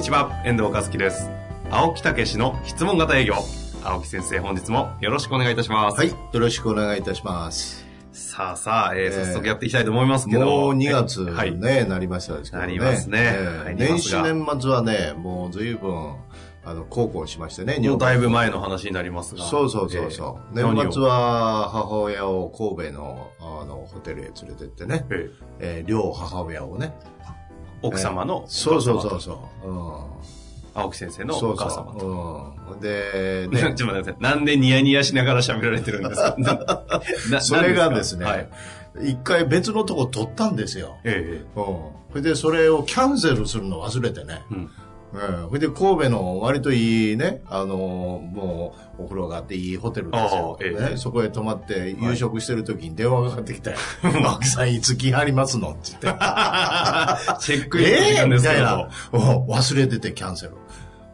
にちは、遠藤和樹です。青木武の質問型営業。青木先生、本日もよろしくお願いいたします。はい。よろしくお願いいたします。さあさあ、えーえー早速やっていきたいと思いますけど。もう2月ね、はい。なりましたですね。なりますねえ入り年始年末はね、もう随分、あの、高校しましてね、もうだいぶ前の話になりますが。そうそうそうそう。えー年末、は母親を神戸のあのホテルへ連れてってね、ええー両母親をね。ー奥様の、そうそうそうそう。うん青木先生のそうお母様と。そう。うん。で、ちょっね、と待ってください。なんでニヤニヤしながら喋られてるんですか？なそれがですはいね。、一回別のとこ取ったんですよ。えうん。それでそれをキャンセルするの忘れてね。えうん。うん。それで神戸の割といいね、あのもうお風呂があっていいホテルですよ。ああええね、そこへ泊まって夕食してる時に電話がかかってきて、青木さんいつ来はりますの？って言って。チェックインの時間ですけど、みたいな。うん忘れててキャンセル。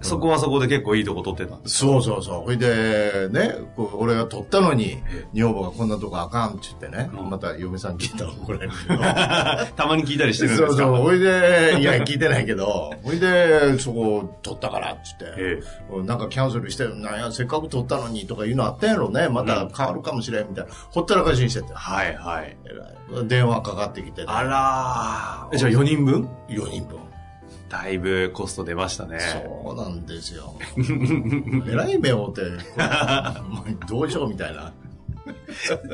そこはそこで結構いいとこ取ってたんです。そうそうそう。ほいで、ね、俺が取ったのにええ、女房がこんなとこあかんって言ってね、うんまた嫁さん聞いたら怒られるけど。たまに聞いたりしてるんですか？そうそう。ほいで、いや、聞いてないけど、ほいで、そこ取ったからって言って、えなんかキャンセルして、なんや、せっかく取ったのにとかいうのあったんやろね。また変わるかもしれんみたいな。ほったらかしにしてて。はいはい。電話かかってきて、ね、あらじゃあ4人分？4人分。だいぶコスト出ましたね。そうなんですよ。えらい目をって、どうしようみたいな。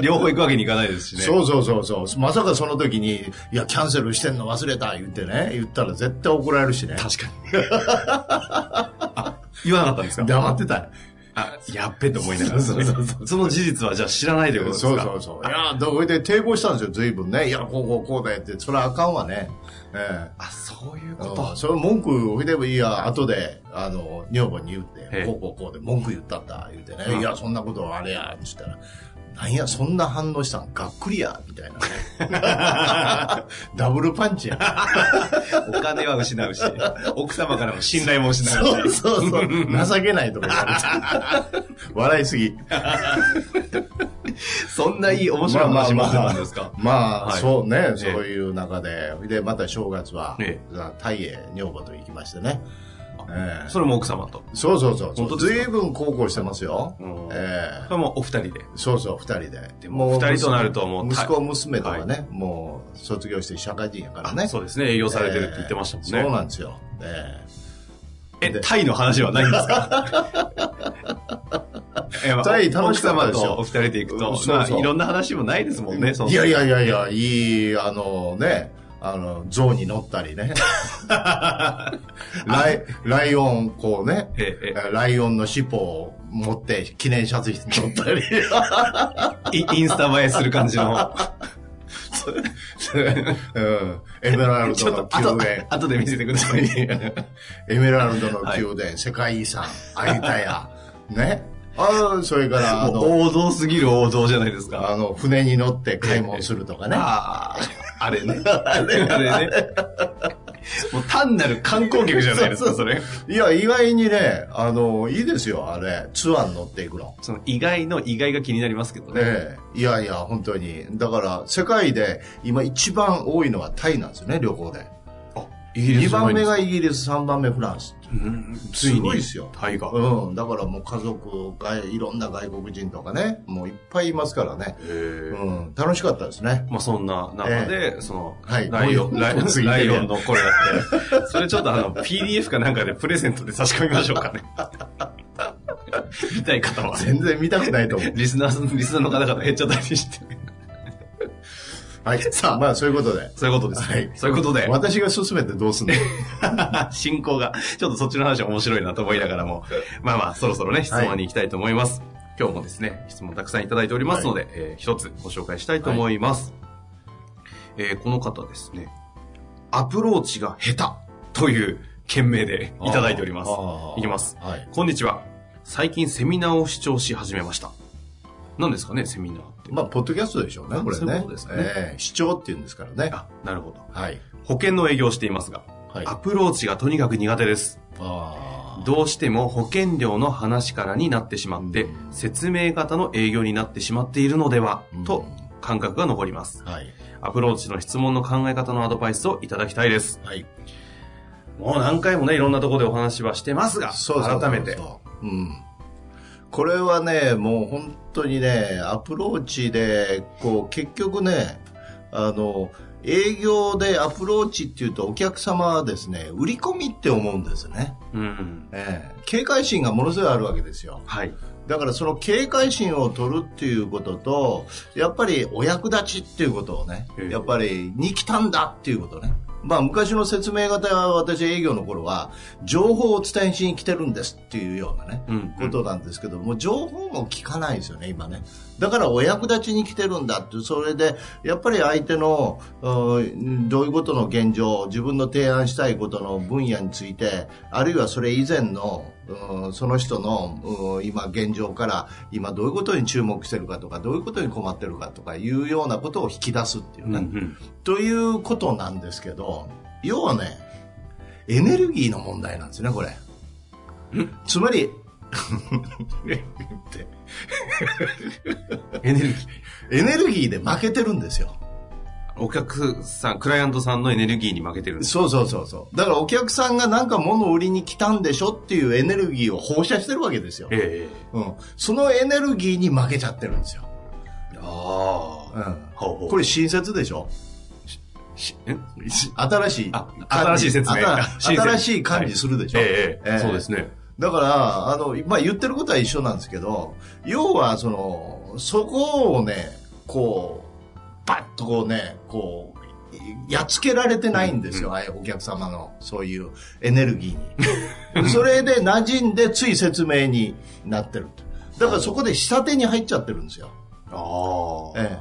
両方行くわけにいかないですしね。そうそうそうそう。まさかその時に、いや、キャンセルしてんの忘れた言ってね、言ったら絶対怒られるしね。確かに。あ 言わなかったんですか？黙ってたよ。あ、やっべと思いながら。そうそうそうその事実はじゃあ知らないということですか？そうそうそう。いや、どうで抵抗したんですよ、随分ね。いや、こうこうこうだよって、それはあかんわね。えあ、そういうえこと？それ文句を言えばいいや、後で、あの、女房に言って、ええこうこうこうで文句言ったった、言ってね、うんいや、そんなことはあれや、つったら、なんや、そんな反応したん、がっくりや、みたいなね。ダブルパンチや。お金は失うし、奥様からの信頼も失うそうし。そうそう。情けないとか言われて。笑いすぎ。そんないい面白い話もあったんですか？まあ、はいそうね、ええそういう中で、で、また正月はえ、タイへ女房と行きましてね。ええそれも奥様と。そうそうそう。本当ですか？随分孝行してますよ。うんええそれもお二人で。そうそう、二人で。でも二人となるともう息子、娘とかね、もう卒業して社会人やからね。そうですね、営業されてるって言ってましたもんね。ええそうなんですよ。ええ、タイの話はないんですか？タイ楽しかったですよ奥様とお二人で行くと、そうそうまあ、いろんな話もないですもんね、いやいやいやいや、いい、あのね、あの、象に乗ったりね。ライライオン、こうね、えええライオンの尻尾を持って記念写真撮ったり。イインスタ映えする感じの。うんエメラルドの宮殿。後で見せてください。エメラルドの宮殿、世界遺産、有田屋。ね。あそれから、王道すぎる王道じゃないですか。あの、船に乗って買い物するとかね。ああ、あれね。あれね。もう単なる観光客じゃないですか、それ。いや、意外にね、あの、いいですよ、あれ。ツアーに乗っていくの。その意外の意外が気になりますけどね。ええいやいや、本当に。だから、世界で今一番多いのはタイなんですよね、旅行で。イギリ2スじゃないんですか番目がイギリス、3番目フランス。うんつすいに。ごいですよ。タイが。うん。だからもう家族が、いろんな外国人とかね、もういっぱいいますからね。うん。楽しかったですね。まあそんな中で、その、はいライオン、ライオン次ライオンのこれやって、それちょっとあの、PDF かなんかでプレゼントで差し込みましょうかね。見たい方は。全然見たくないと思う。リスナー、リスナーの方々減っちゃったりして。はい。さあ、まあそういうことで。そういうことですね。はいそういうことで、私が進めてどうすんの？進行が、ちょっとそっちの話は面白いなと思いながらも、まあまあ、そろそろね、質問に行きたいと思います。今日もですね、質問たくさんいただいておりますので、えー一つご紹介したいと思います。えーこの方ですね、アプローチが下手という件名でいただいておりますいきます。はい。こんにちは。最近セミナーを視聴し始めました。何ですかね、セミナー。まあ、ポッドキャストでしょうね、これそういうね。ことですねええ視聴って言うんですからね。あ、なるほど。はい。保険の営業をしていますが、はい。アプローチがとにかく苦手です。どうしても保険料の話からになってしまって、うん説明型の営業になってしまっているのでは、うんと感覚が残ります。はい。アプローチの質問の考え方のアドバイスをいただきたいです。はい。もう何回もね、いろんなところでお話はしてますが、そうそうそうそう改めて。うん。これはね、もう本当にね、アプローチで、こう、結局ね、あの、営業でアプローチっていうとお客様はですね、売り込みって思うんですね。うん。ええ警戒心がものすごいあるわけですよ。はい。だからその警戒心を取るっていうことと、やっぱりお役立ちっていうことをねえ、えやっぱりに来たんだっていうことね。まあ昔の説明型は私営業の頃は、情報をお伝えしに来てるんですっていうようなね、うん。ことなんですけども、情報も聞かないですよね、今ね。だからお役立ちに来てるんだって、それで、やっぱり相手の、うんどういうことの現状、自分の提案したいことの分野について、あるいはそれ以前の、うんその人の、うん今現状から、今どういうことに注目してるかとか、どういうことに困ってるかとかいうようなことを引き出すっていううん。うね。ん。ということなんですけど、要はね、エネルギーの問題なんですね、これ。つまり、エネルギー。エネルギーで負けてるんですよ。お客さん、クライアントさんのエネルギーに負けてる。そうそうそうそう。だからお客さんがなんか物を売りに来たんでしょっていうエネルギーを放射してるわけですよ。ええうん。そのエネルギーに負けちゃってるんですよ。ああ。うん。ほうほうこれ親切でしょ？しえ？新しい。新しい説明新しい感じするでしょ、ええええそうですね。だから、あの、まあ、言ってることは一緒なんですけど、要は、その、そこをね、こう、バッとこうね、こう、やっつけられてないんですよ、うお客様の、そういうエネルギーに。それで馴染んで、つい説明になってると。だからそこで下手に入っちゃってるんですよ。ああ。え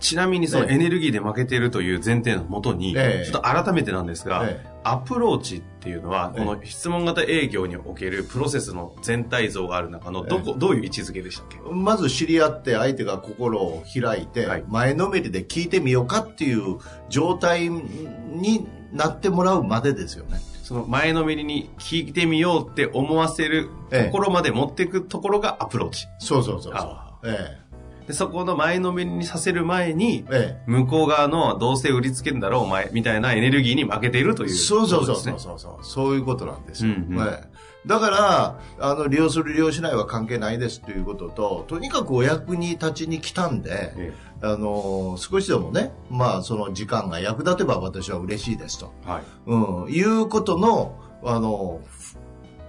ちなみにそのええ。エネルギーで負けているという前提のもとに、ええ。ちょっと改めてなんですが、ええ。アプローチっていうのは、ええ。この質問型営業におけるプロセスの全体像がある中のどこ、どういう位置づけでしたっけ？えまず知り合って相手が心を開いて、はい。前のめりで聞いてみようかっていう状態になってもらうまでですよね。その前のめりに聞いてみようって思わせるところまで持っていくところがアプローチ。そうそうそうそう。あ。えでそこの前のめりにさせる前にえ、え向こう側のどうせ売りつけるんだろうお前みたいなエネルギーに負けているとえいうそうそうそう。そうそうそう。そういうことなんですよ。うんうんええだから、あの、利用する利用しないは関係ないですということと、とにかくお役に立ちに来たんで、えあの、少しでもね、まあ、その時間が役立てば私は嬉しいですと。えはい。うん、いうことの、あの、ふ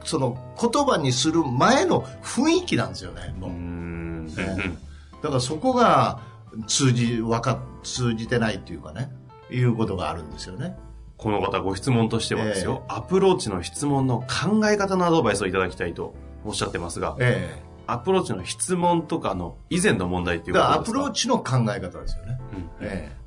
その言葉にする前の雰囲気なんですよね、もうーう。ん。えだからそこが通じ、わか、通じてないっていうかね、いうことがあるんですよね。この方ご質問としてはですよ、アプローチの質問の考え方のアドバイスをいただきたいとおっしゃってますが、ええアプローチの質問とかの以前の問題っていうことですか？プローチの考え方ですよね。うんええ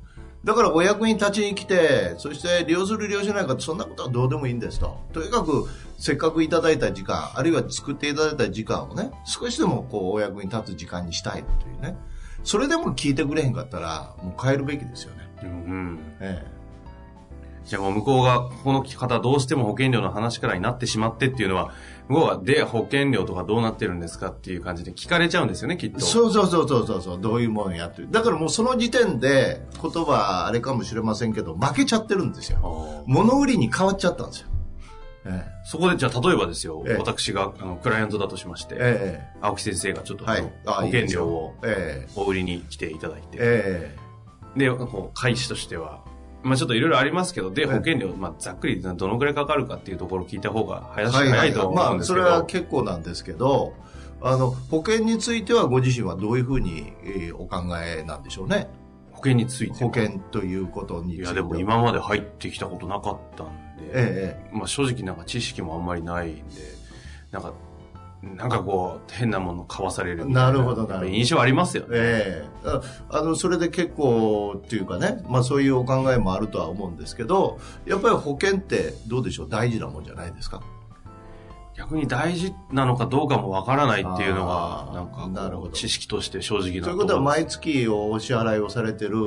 だからお役に立ちに来て、そして利用する利用しないかそんなことはどうでもいいんですと。とにかく、せっかくいただいた時間、あるいは作っていただいた時間をね、少しでもこうお役に立つ時間にしたいというね。それでも聞いてくれへんかったら、もう変えるべきですよね。うんうんえじゃあもう向こうが、この方どうしても保険料の話からになってしまってっていうのは、向こうが、で、保険料とかどうなってるんですかっていう感じで聞かれちゃうんですよね、きっえと。そうそうそうそうそうそう、どういうものやってる。だからもうその時点で、言葉あれかもしれませんけど、負けちゃってるんですよ。物売りに変わっちゃったんですよ。えそこで、じゃあ例えばですよ、ええ。私が、あの、クライアントだとしまして、ええ青木先生がちょっと、はい。あ保険料をええ。お売りに来ていただいて、ええ。で、こう、開始としては、まあちょっといろいろありますけど、で、ええ。保険料、まあざっくりどのくらいかかるかっていうところを聞いた方が早し、はいはい早いと思まあ、うんですけど、それは結構なんですけど、あの、保険についてはご自身はどういうふうに、えーお考えなんでしょうね？保険については。保険ということについては。いや、でも今まで入ってきたことなかったんで、えまあ正直なんか知識もあんまりないんで、なんか、なんかこう、変なもの買わされるなるほどなるほど印象ありますよね。ええああの、それで結構っていうかね、まあそういうお考えもあるとは思うんですけど、やっぱり保険ってどうでしょう？大事なもんじゃないですか？逆に大事なのかどうかもわからないっていうのが、なんか知識として正直なということはろ毎月お支払いをされてる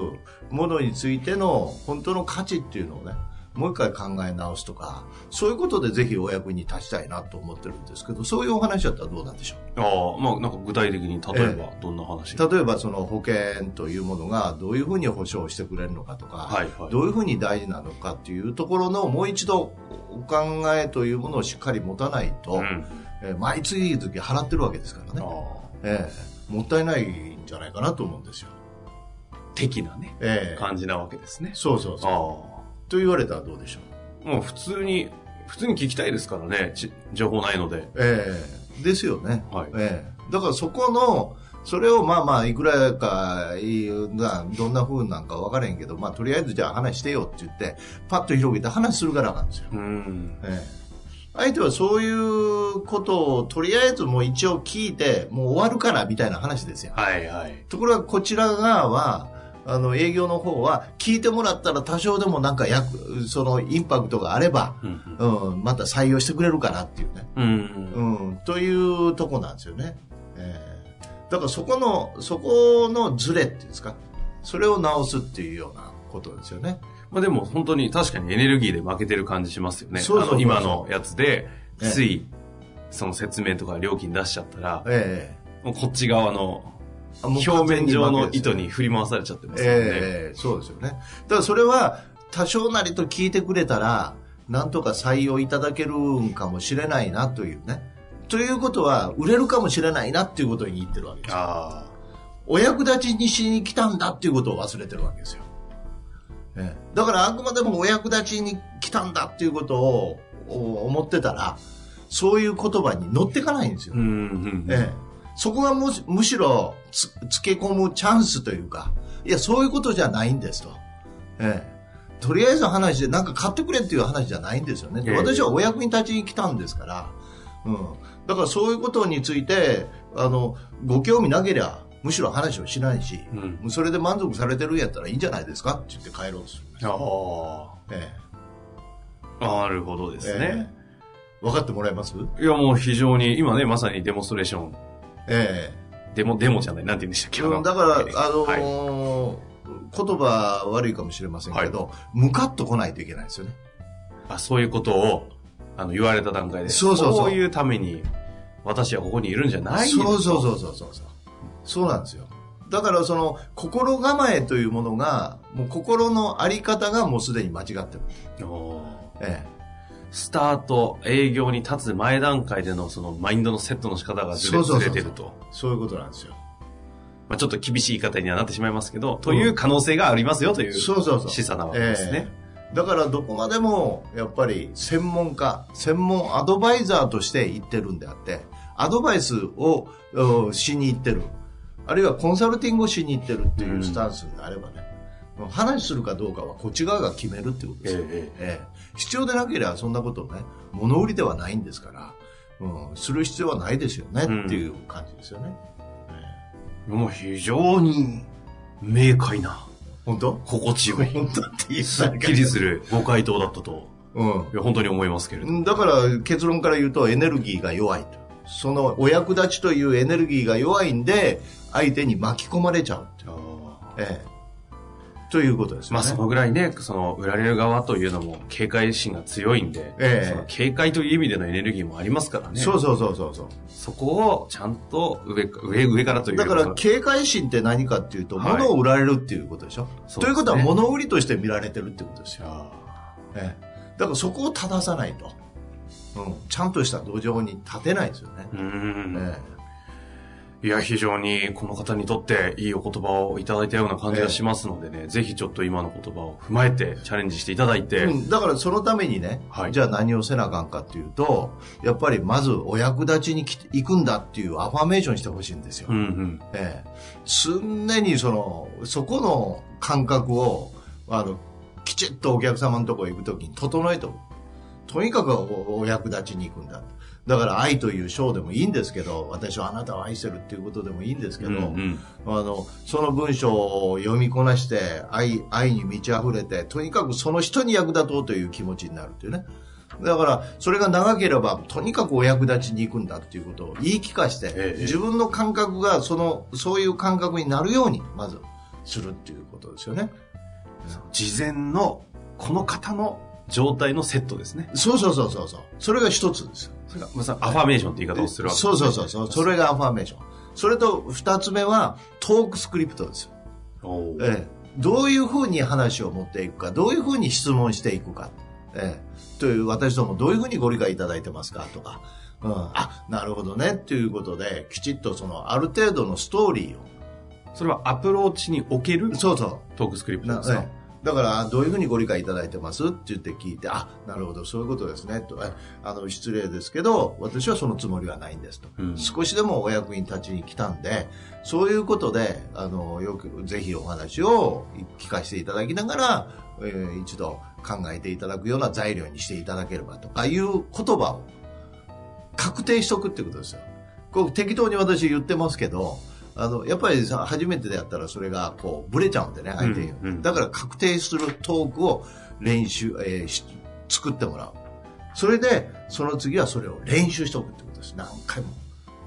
ものについての本当の価値っていうのをね、もう一回考え直すとか、そういうことでぜひお役に立ちたいなと思ってるんですけど、そういうお話だったらどうなんでしょう？ああ、まあなんか具体的に例えばどんな話？が、例えばその保険というものがどういうふうに保証してくれるのかとか、はいはい。どういうふうに大事なのかっていうところのもう一度お考えというものをしっかり持たないと、うん。えー毎月々払ってるわけですからあね、あええ。もったいないんじゃないかなと思うんですよ。的なね、ええ。感じなわけですね。そうそうそう。あと言われたらどうでしょう？あ。もう普通に、普通に聞きたいですからね、ち情報ないので。ええですよね。はいええだからそこの、それをまあまあ、いくらかいいな、どんな風なんか分からへんけど、まあとりあえずじゃあ話してよって言って、パッと広げて話するからなんですよ。うん。ええ相手はそういうことをとりあえずもう一応聞いて、もう終わるからみたいな話ですよ。はいはい。ところがこちら側は、あの営業の方は聞いてもらったら多少でもなんか役、そのインパクトがあれば、うんうん、また採用してくれるかなっていうね。うん。うん。うん、というとこなんですよね。えーだからそこの、そこのズレっていうんですか、それを直すっていうようなことですよね。まあでも本当に確かにエネルギーで負けてる感じしますよね。そうそう今のやつで、ええつい、その説明とか料金出しちゃったら、えもうこっち側の表面上の糸に振り回されちゃってますよね。ええそうですよね。だからそれは多少なりと聞いてくれたら、なんとか採用いただけるんかもしれないなというね。ということは、売れるかもしれないなっていうことに言ってるわけですよ。あお役立ちにしに来たんだっていうことを忘れてるわけですよ。ええだからあくまでもお役立ちに来たんだっていうことをお思ってたら、そういう言葉に乗っていかないんですよ。あ。うんうん。ええ、そこがむしむしろつつけ込むチャンスというか、いや、そういうことじゃないんですと。ええ、とりあえず話で、なんか買ってくれっていう話じゃないんですよね。ええ私はお役に立ちに来たんですから、うん。だからそういうことについて、あの、ご興味なければ、むしろ話をしないし、うん。それで満足されてるんやったらいいんじゃないですかって言って帰ろうとする。あえあ。なるほどでえすね。ええ分かってもらえます？いやもう非常に、今ね、まさにデモンストレーション、えデモ、デモじゃない、なんて言うんでしたっけ？えうんだから、あのはいー言葉悪いかもしれませんけど、ムカッと来ないといけないですよね。あそういうことを、あの、言われた段階で、そうそうそうこういうために、私はここにいるんじゃないそうそうう。そうそうそうそう。そうなんですよ。だからその心構えというものが、もう心のあり方がもうすでに間違ってる。おーえスタート、営業に立つ前段階でのそのマインドのセットの仕方がずれずれてると。えそういうことなんですよ。まあ、ちょっと厳しい言い方にはなってしまいますけど、という可能性がありますよというそうそうそう。示唆なわけですね。ええだからどこまでもやっぱり専門家、専門アドバイザーとして言ってるんであって、アドバイスをおしに行ってる、あるいはコンサルティングをしに行ってるっていうスタンスになればね、話するかどうかはこっち側が決めるっていうことですよ。えええ必要でなければそんなことをね、物売りではないんですから、うん、する必要はないですよね、うんっていう感じですよね。もう非常に明快な、本当？心地よい、本当って言すっきりするご回答だったと、うんいや本当に思いますけれど。だから結論から言うとエネルギーが弱いと。そのお役立ちというエネルギーが弱いんで、相手に巻き込まれちゃうっていう。ええ。ということですよね。まあそのぐらいね、その売られる側というのも警戒心が強いんで、ええその警戒という意味でのエネルギーもありますからね。そうそうそうそうそう。そこをちゃんと上か、上、上からというだから警戒心って何かっていうと、はい物を売られるっていうことでしょ？そうねということは物売りとして見られてるってことですよ。あええ。だからそこを正さないと。うん。ちゃんとした土壌に立てないですよね。ーうん。えいや、非常にこの方にとっていいお言葉をいただいたような感じがしますのでね、ぜひちょっと今の言葉を踏まえてチャレンジしていただいて、えうん。だからそのためにね、はいじゃあ何をせなあかんかっていうと、やっぱりまずお役立ちに行くんだっていうアファメーションしてほしいんですよ。うんうん。ええ、常にその、そこの感覚を、あの、きちっとお客様のところへ行くときに整えておく。とにかくおお役立ちに行くんだ。だから愛という章でもいいんですけど、私はあなたを愛してるっていうことでもいいんですけど、うんうんあの、その文章を読みこなして、愛、愛に満ち溢れて、とにかくその人に役立とうという気持ちになるっていうね。だから、それが長ければ、とにかくお役立ちに行くんだっていうことを言い聞かして、ええ自分の感覚が、その、そういう感覚になるように、まず、するっていうことですよね。事前のこの方の状態のセットですね。そうそうそうそうそう。それが一つですよ。それがまさにアファメーションって言い方をするわけですそうねそうそうそう。それがアファメーション。それと二つ目はトークスクリプトですよ。ええ、どういうふうに話を持っていくか、どういうふうに質問していくか。ええ、という、私どもどういうふうにご理解いただいてますかとか。うん、あ、なるほどね。っていうことで、きちっとその、ある程度のストーリーを。それはアプローチにおけるそうそう。トークスクリプトですか？なええだから、どういうふうにご理解いただいてます？って言って聞いて、あ、なるほど、そういうことですね。と、えあの、失礼ですけど、私はそのつもりはないんですと。うん少しでもお役に立ちに来たんで、そういうことで、あの、よく、ぜひお話を聞かせていただきながら、えー一度考えていただくような材料にしていただければとかいう言葉を確定しとくってことですよ。こう適当に私言ってますけど、あの、やっぱりさ、初めてでやったらそれがこう、ブレちゃうんでね、相手に。うんうんだから確定するトークを練習、えーし作ってもらう。それで、その次はそれを練習しておくってことです。何回も。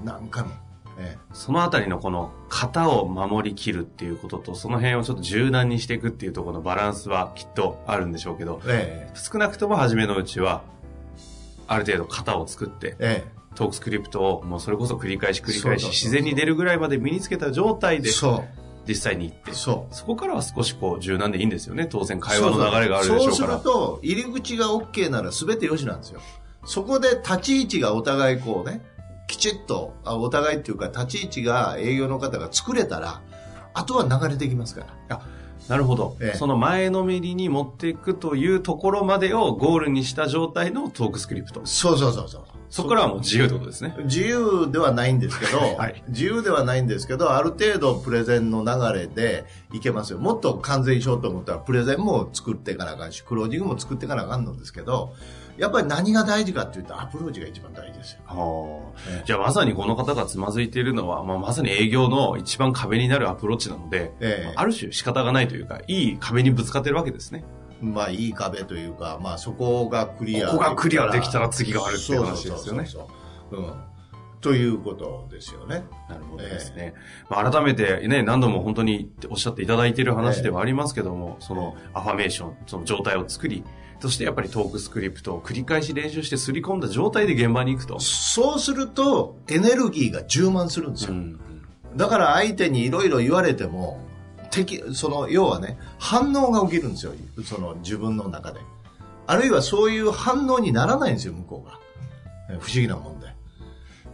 何回も。えそのあたりのこの型を守りきるっていうことと、その辺をちょっと柔軟にしていくっていうところのバランスはきっとあるんでしょうけど、ええ少なくとも初めのうちは、ある程度型を作って、えトークスクリプトをもうそれこそ繰り返し繰り返し自然に出るぐらいまで身につけた状態で実際に行って。そこからは少しこう柔軟でいいんですよね当然会話の流れがあるでしょうからそうすると、入り口が OK なら全てよしなんですよ。そこで立ち位置がお互いこうね、きちっと、あお互いっていうか立ち位置が営業の方が作れたら、あとは流れてきますから。なるほど、ええその前のめりに持っていくというところまでをゴールにした状態のトークスクリプトそうそうそうそう。そこからはもう自由ってことですね自由ではないんですけど、はい自由ではないんですけど、ある程度プレゼンの流れでいけますよ。もっと完全にしようと思ったら、プレゼンも作っていかなあかんし、クロージングも作っていかなあかんのですけど、やっぱり何が大事かって言ったらアプローチが一番大事ですよ。ええじゃあまさにこの方がつまずいているのは、まあ、まさに営業の一番壁になるアプローチなので、ええある種仕方がないというか、いい壁にぶつかってるわけですね。まあいい壁というか、まあそこがクリアここがクリアできたら次があるっていう話ですよねそうそうそうそううん。ということですよね。なるほどですね。まあ、改めてね、何度も本当におっしゃっていただいている話ではありますけども、そのアファメーション、その状態を作り、そしてやっぱりトークスクリプトを繰り返し練習してすり込んだ状態で現場に行くと。そうするとエネルギーが充満するんですよ。うんだから相手にいろいろ言われても、敵、その、要はね、反応が起きるんですよ。その自分の中で。あるいはそういう反応にならないんですよ、向こうが。え不思議なもんで。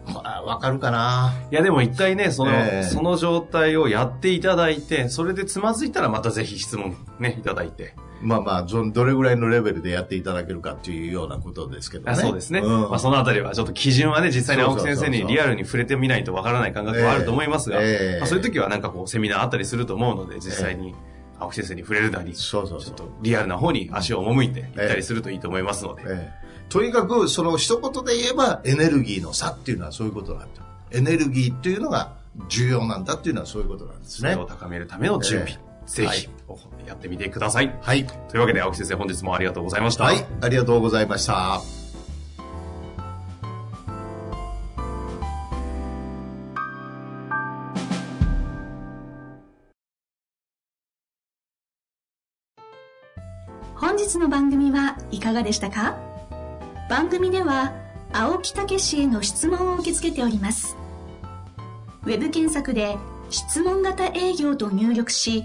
まあ、わかるかないやでも一回ね、その、ええその状態をやっていただいて、それでつまずいたらまたぜひ質問ね、いただいて。まあまあ、どれぐらいのレベルでやっていただけるかっていうようなことですけどね。あそうですね。んまあそのあたりはちょっと基準はね、実際に青木先生にリアルに触れてみないとわからない感覚はあると思いますが、ええまあ、そういう時はなんかこうセミナーあったりすると思うので、実際に青木先生に触れるなり、そうそうちょっ。とリアルな方に足を赴いて行ったりするといいと思いますので。ええとにかく、その一言で言えば、エネルギーの差っていうのはそういうことなんだ。エネルギーっていうのが重要なんだっていうのはそういうことなんですねそれを。高めるための準備、えぜひはいやってみてください。はい。というわけで青木先生本日もありがとうございました。はい。ありがとうございました。本日の番組はいかがでしたか？番組では青木武氏への質問を受け付けておりますウェブ検索で「質問型営業」と入力し